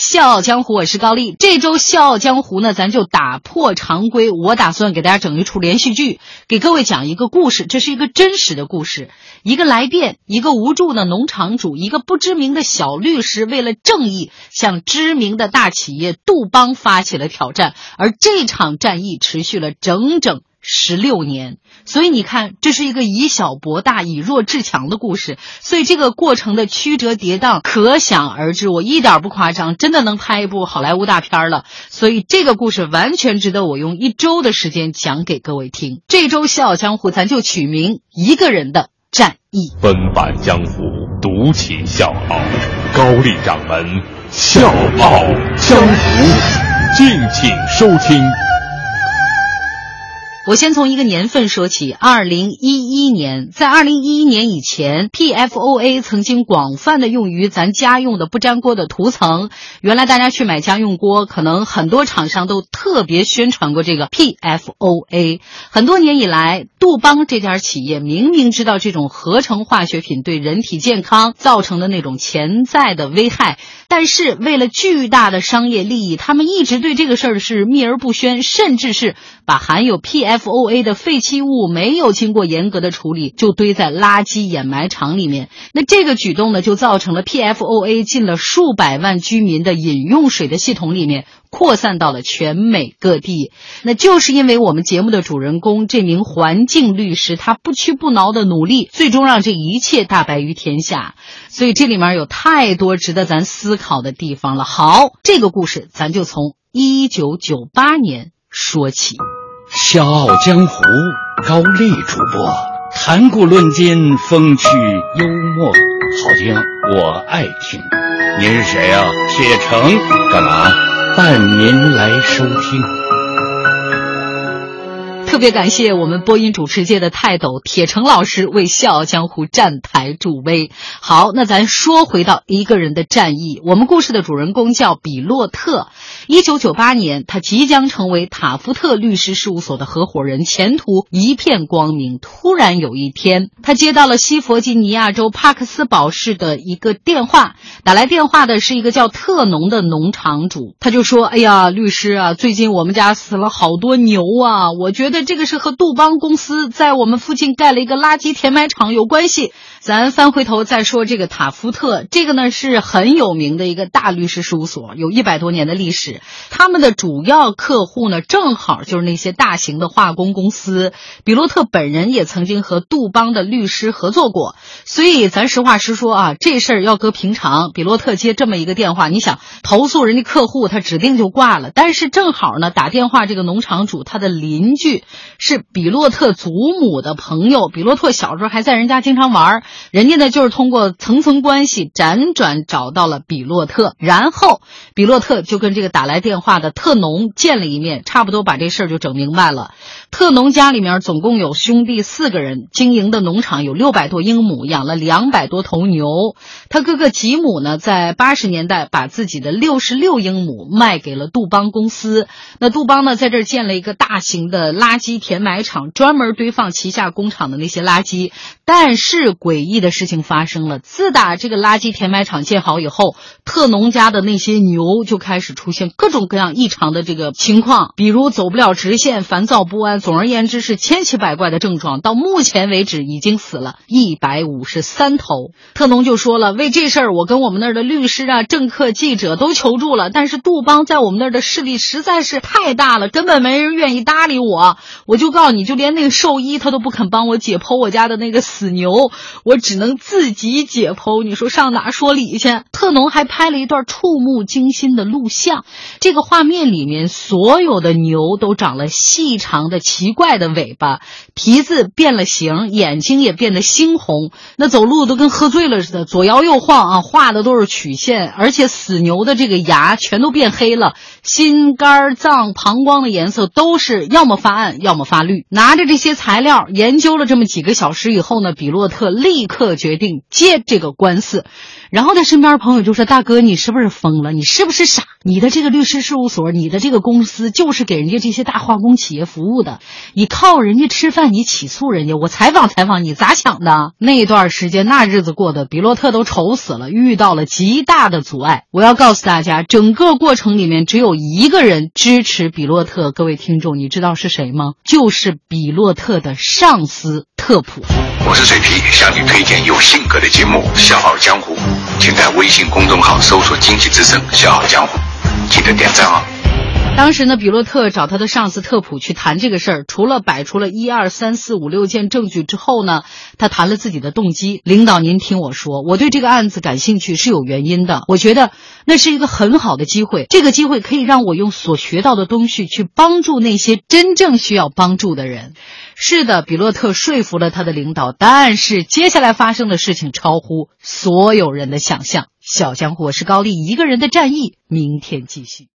笑傲江湖，我是高丽。这周笑傲江湖呢，咱就打破常规，我打算给大家整一出连续剧，给各位讲一个故事。这是一个真实的故事，一个来电，一个无助的农场主，一个不知名的小律师，为了正义，向知名的大企业杜邦发起了挑战，而这场战役持续了整整。十六年，所以你看，这是一个以小博大、以弱制强的故事。所以这个过程的曲折跌宕可想而知，我一点不夸张，真的能拍一部好莱坞大片了。所以这个故事完全值得我用一周的时间讲给各位听。这周《笑傲江湖》咱就取名《一个人的战役》，分版江湖，独起笑傲，高丽掌门《笑傲江湖》，敬请收听。我先从一个年份说起，二零一一年，在二零一一年以前，PFOA 曾经广泛的用于咱家用的不粘锅的涂层。原来大家去买家用锅，可能很多厂商都特别宣传过这个 PFOA。很多年以来，杜邦这家企业明明知道这种合成化学品对人体健康造成的那种潜在的危害，但是为了巨大的商业利益，他们一直对这个事儿是秘而不宣，甚至是把含有 PF FOA 的废弃物没有经过严格的处理，就堆在垃圾掩埋场里面。那这个举动呢，就造成了 PFOA 进了数百万居民的饮用水的系统里面，扩散到了全美各地。那就是因为我们节目的主人公这名环境律师，他不屈不挠的努力，最终让这一切大白于天下。所以这里面有太多值得咱思考的地方了。好，这个故事咱就从一九九八年说起。笑傲江湖，高丽主播谈古论今，风趣幽默，好听，我爱听。您是谁啊？铁城，干嘛？伴您来收听。特别感谢我们播音主持界的泰斗铁成老师为《笑傲江湖》站台助威。好，那咱说回到一个人的战役。我们故事的主人公叫比洛特。一九九八年，他即将成为塔夫特律师事务所的合伙人，前途一片光明。突然有一天，他接到了西弗吉尼亚州帕克斯堡市的一个电话，打来电话的是一个叫特农的农场主。他就说：“哎呀，律师啊，最近我们家死了好多牛啊，我觉得。”这个是和杜邦公司在我们附近盖了一个垃圾填埋场有关系。咱翻回头再说这个塔夫特，这个呢是很有名的一个大律师事务所，有一百多年的历史。他们的主要客户呢，正好就是那些大型的化工公司。比洛特本人也曾经和杜邦的律师合作过，所以咱实话实说啊，这事儿要搁平常，比洛特接这么一个电话，你想投诉人家客户，他指定就挂了。但是正好呢，打电话这个农场主他的邻居是比洛特祖母的朋友，比洛特小时候还在人家经常玩。人家呢，就是通过层层关系辗转找到了比洛特，然后比洛特就跟这个打来电话的特农见了一面，差不多把这事儿就整明白了。特农家里面总共有兄弟四个人，经营的农场有六百多英亩，养了两百多头牛。他哥哥吉姆呢，在八十年代把自己的六十六英亩卖给了杜邦公司。那杜邦呢，在这儿建了一个大型的垃圾圾填埋场，专门堆放旗下工厂的那些垃圾。但是诡异的事情发生了，自打这个垃圾填埋场建好以后，特农家的那些牛就开始出现各种各样异常的这个情况，比如走不了直线、烦躁不安。总而言之是千奇百怪的症状，到目前为止已经死了一百五十三头。特农就说了，为这事儿我跟我们那儿的律师啊、政客、记者都求助了，但是杜邦在我们那儿的势力实在是太大了，根本没人愿意搭理我。我就告诉你就连那个兽医他都不肯帮我解剖我家的那个死牛，我只能自己解剖。你说上哪说理去？特农还拍了一段触目惊心的录像，这个画面里面所有的牛都长了细长的。奇怪的尾巴，蹄子变了形，眼睛也变得猩红，那走路都跟喝醉了似的，左摇右晃啊，画的都是曲线，而且死牛的这个牙全都变黑了，心肝脏膀胱的颜色都是要么发暗，要么发绿。拿着这些材料研究了这么几个小时以后呢，比洛特立刻决定接这个官司。然后他身边朋友就说：“大哥，你是不是疯了？你是不是傻？你的这个律师事务所，你的这个公司就是给人家这些大化工企业服务的，你靠人家吃饭，你起诉人家？我采访采访你，咋想的？那段时间那日子过得比洛特都愁死了，遇到了极大的阻碍。我要告诉大家，整个过程里面只有一个人支持比洛特。各位听众，你知道是谁吗？就是比洛特的上司特普。我是水皮，向你推荐有性格的节目《笑傲江湖》。请在微信公众号搜索“经济之声笑傲江湖”，记得点赞哦。当时呢，比洛特找他的上司特普去谈这个事儿，除了摆出了一二三四五六件证据之后呢，他谈了自己的动机。领导，您听我说，我对这个案子感兴趣是有原因的。我觉得那是一个很好的机会，这个机会可以让我用所学到的东西去帮助那些真正需要帮助的人。是的，比洛特说服了他的领导，但是接下来发生的事情超乎所有人的想象。小江湖，我是高丽，一个人的战役，明天继续。